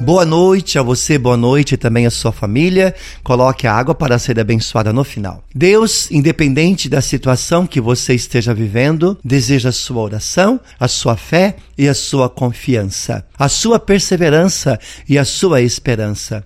Boa noite a você, boa noite também a sua família. Coloque a água para ser abençoada no final. Deus, independente da situação que você esteja vivendo, deseja a sua oração, a sua fé e a sua confiança, a sua perseverança e a sua esperança.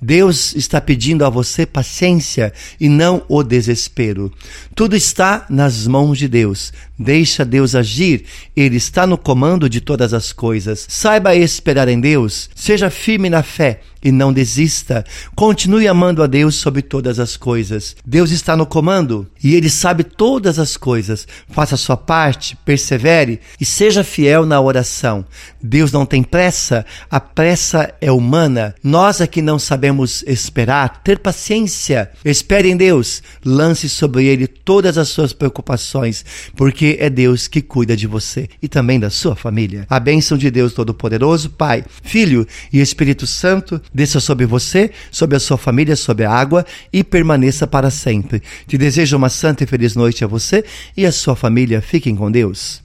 Deus está pedindo a você paciência e não o desespero. Tudo está nas mãos de Deus. Deixa Deus agir. Ele está no comando de todas as coisas. Saiba esperar em Deus. Seja firme na fé e não desista. Continue amando a Deus sobre todas as coisas. Deus está no comando e Ele sabe todas as coisas. Faça a sua parte, persevere e seja fiel na oração. Deus não tem pressa, a pressa é humana. Nós aqui não sabemos esperar, ter paciência. Espere em Deus, lance sobre Ele todas as suas preocupações, porque é Deus que cuida de você e também da sua família. A bênção de Deus Todo-Poderoso, Pai, Filho e Espírito Santo desça sobre você, sobre a sua família, sobre a água e permaneça para sempre. Te desejo uma santa e feliz noite a você e a sua família. Fiquem com Deus.